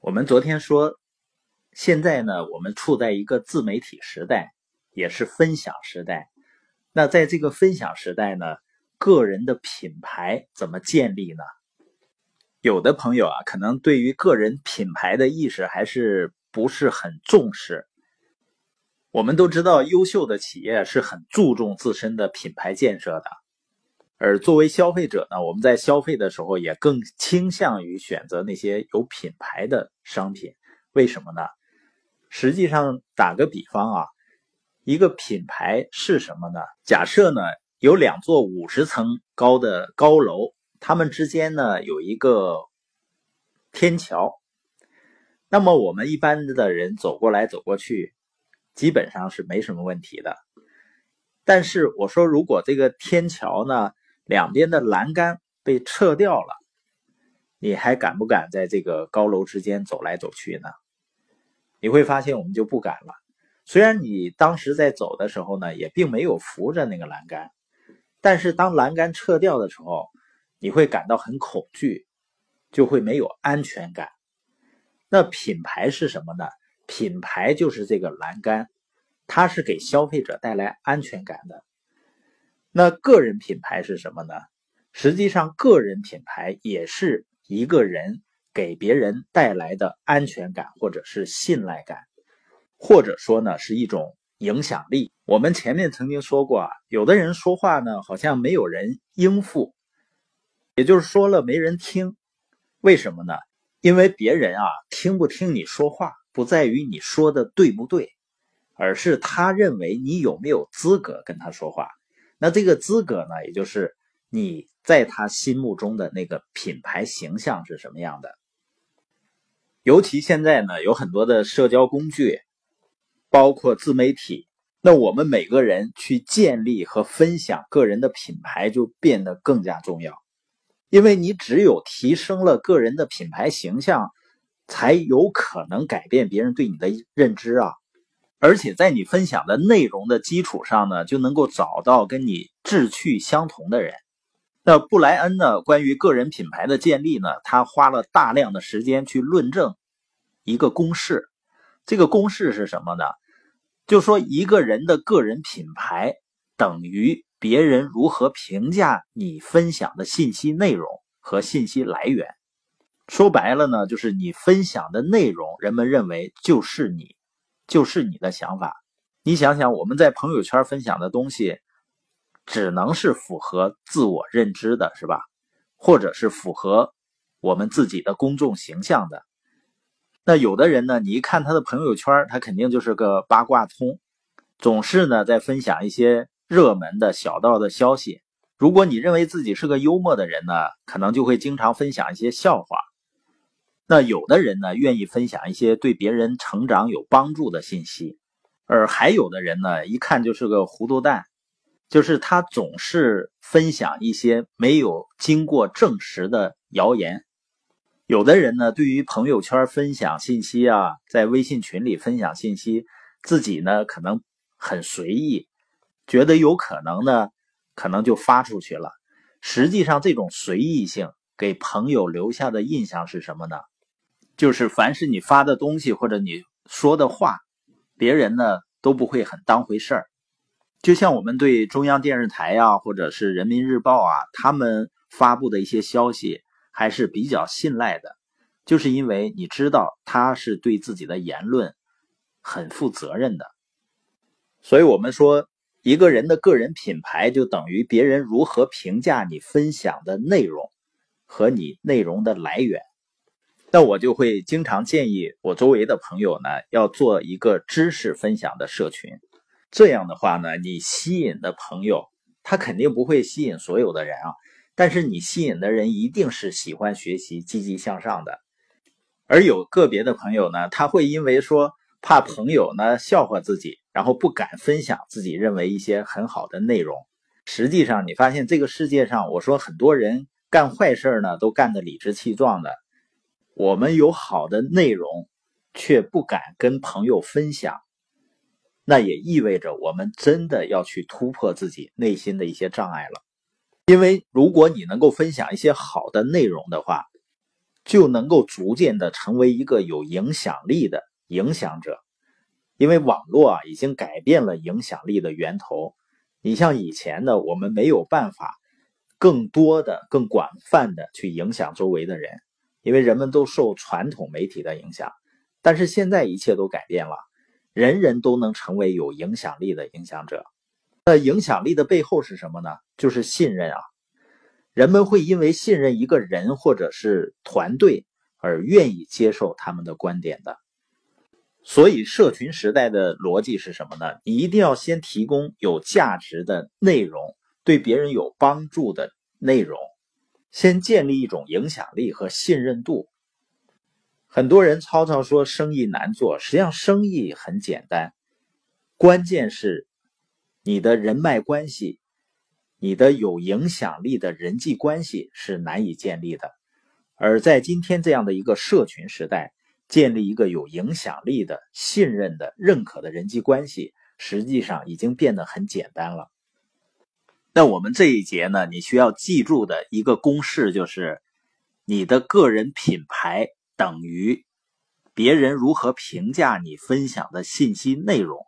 我们昨天说，现在呢，我们处在一个自媒体时代，也是分享时代。那在这个分享时代呢，个人的品牌怎么建立呢？有的朋友啊，可能对于个人品牌的意识还是不是很重视。我们都知道，优秀的企业是很注重自身的品牌建设的。而作为消费者呢，我们在消费的时候也更倾向于选择那些有品牌的商品。为什么呢？实际上，打个比方啊，一个品牌是什么呢？假设呢有两座五十层高的高楼，它们之间呢有一个天桥，那么我们一般的人走过来走过去，基本上是没什么问题的。但是我说，如果这个天桥呢？两边的栏杆被撤掉了，你还敢不敢在这个高楼之间走来走去呢？你会发现我们就不敢了。虽然你当时在走的时候呢，也并没有扶着那个栏杆，但是当栏杆撤掉的时候，你会感到很恐惧，就会没有安全感。那品牌是什么呢？品牌就是这个栏杆，它是给消费者带来安全感的。那个人品牌是什么呢？实际上，个人品牌也是一个人给别人带来的安全感，或者是信赖感，或者说呢是一种影响力。我们前面曾经说过啊，有的人说话呢好像没有人应付，也就是说了没人听。为什么呢？因为别人啊听不听你说话，不在于你说的对不对，而是他认为你有没有资格跟他说话。那这个资格呢，也就是你在他心目中的那个品牌形象是什么样的？尤其现在呢，有很多的社交工具，包括自媒体，那我们每个人去建立和分享个人的品牌就变得更加重要，因为你只有提升了个人的品牌形象，才有可能改变别人对你的认知啊。而且在你分享的内容的基础上呢，就能够找到跟你志趣相同的人。那布莱恩呢，关于个人品牌的建立呢，他花了大量的时间去论证一个公式。这个公式是什么呢？就说一个人的个人品牌等于别人如何评价你分享的信息内容和信息来源。说白了呢，就是你分享的内容，人们认为就是你。就是你的想法，你想想，我们在朋友圈分享的东西，只能是符合自我认知的，是吧？或者是符合我们自己的公众形象的。那有的人呢，你一看他的朋友圈，他肯定就是个八卦通，总是呢在分享一些热门的小道的消息。如果你认为自己是个幽默的人呢，可能就会经常分享一些笑话。那有的人呢，愿意分享一些对别人成长有帮助的信息，而还有的人呢，一看就是个糊涂蛋，就是他总是分享一些没有经过证实的谣言。有的人呢，对于朋友圈分享信息啊，在微信群里分享信息，自己呢可能很随意，觉得有可能呢，可能就发出去了。实际上，这种随意性给朋友留下的印象是什么呢？就是凡是你发的东西或者你说的话，别人呢都不会很当回事儿。就像我们对中央电视台啊，或者是人民日报啊，他们发布的一些消息还是比较信赖的，就是因为你知道他是对自己的言论很负责任的。所以我们说，一个人的个人品牌就等于别人如何评价你分享的内容和你内容的来源。那我就会经常建议我周围的朋友呢，要做一个知识分享的社群。这样的话呢，你吸引的朋友，他肯定不会吸引所有的人啊。但是你吸引的人一定是喜欢学习、积极向上的。而有个别的朋友呢，他会因为说怕朋友呢笑话自己，然后不敢分享自己认为一些很好的内容。实际上，你发现这个世界上，我说很多人干坏事呢，都干得理直气壮的。我们有好的内容，却不敢跟朋友分享，那也意味着我们真的要去突破自己内心的一些障碍了。因为如果你能够分享一些好的内容的话，就能够逐渐的成为一个有影响力的影响者。因为网络啊，已经改变了影响力的源头。你像以前呢，我们没有办法更多的、更广泛的去影响周围的人，因为人们都受传统媒体的影响。但是现在一切都改变了，人人都能成为有影响力的影响者。那影响力的背后是什么呢？就是信任啊！人们会因为信任一个人或者是团队而愿意接受他们的观点的。所以，社群时代的逻辑是什么呢？你一定要先提供有价值的内容，对别人有帮助的内容，先建立一种影响力和信任度。很多人吵吵说生意难做，实际上生意很简单，关键是你的人脉关系，你的有影响力的人际关系是难以建立的。而在今天这样的一个社群时代，建立一个有影响力的、信任的、认可的人际关系，实际上已经变得很简单了。那我们这一节呢，你需要记住的一个公式就是：你的个人品牌等于别人如何评价你分享的信息内容。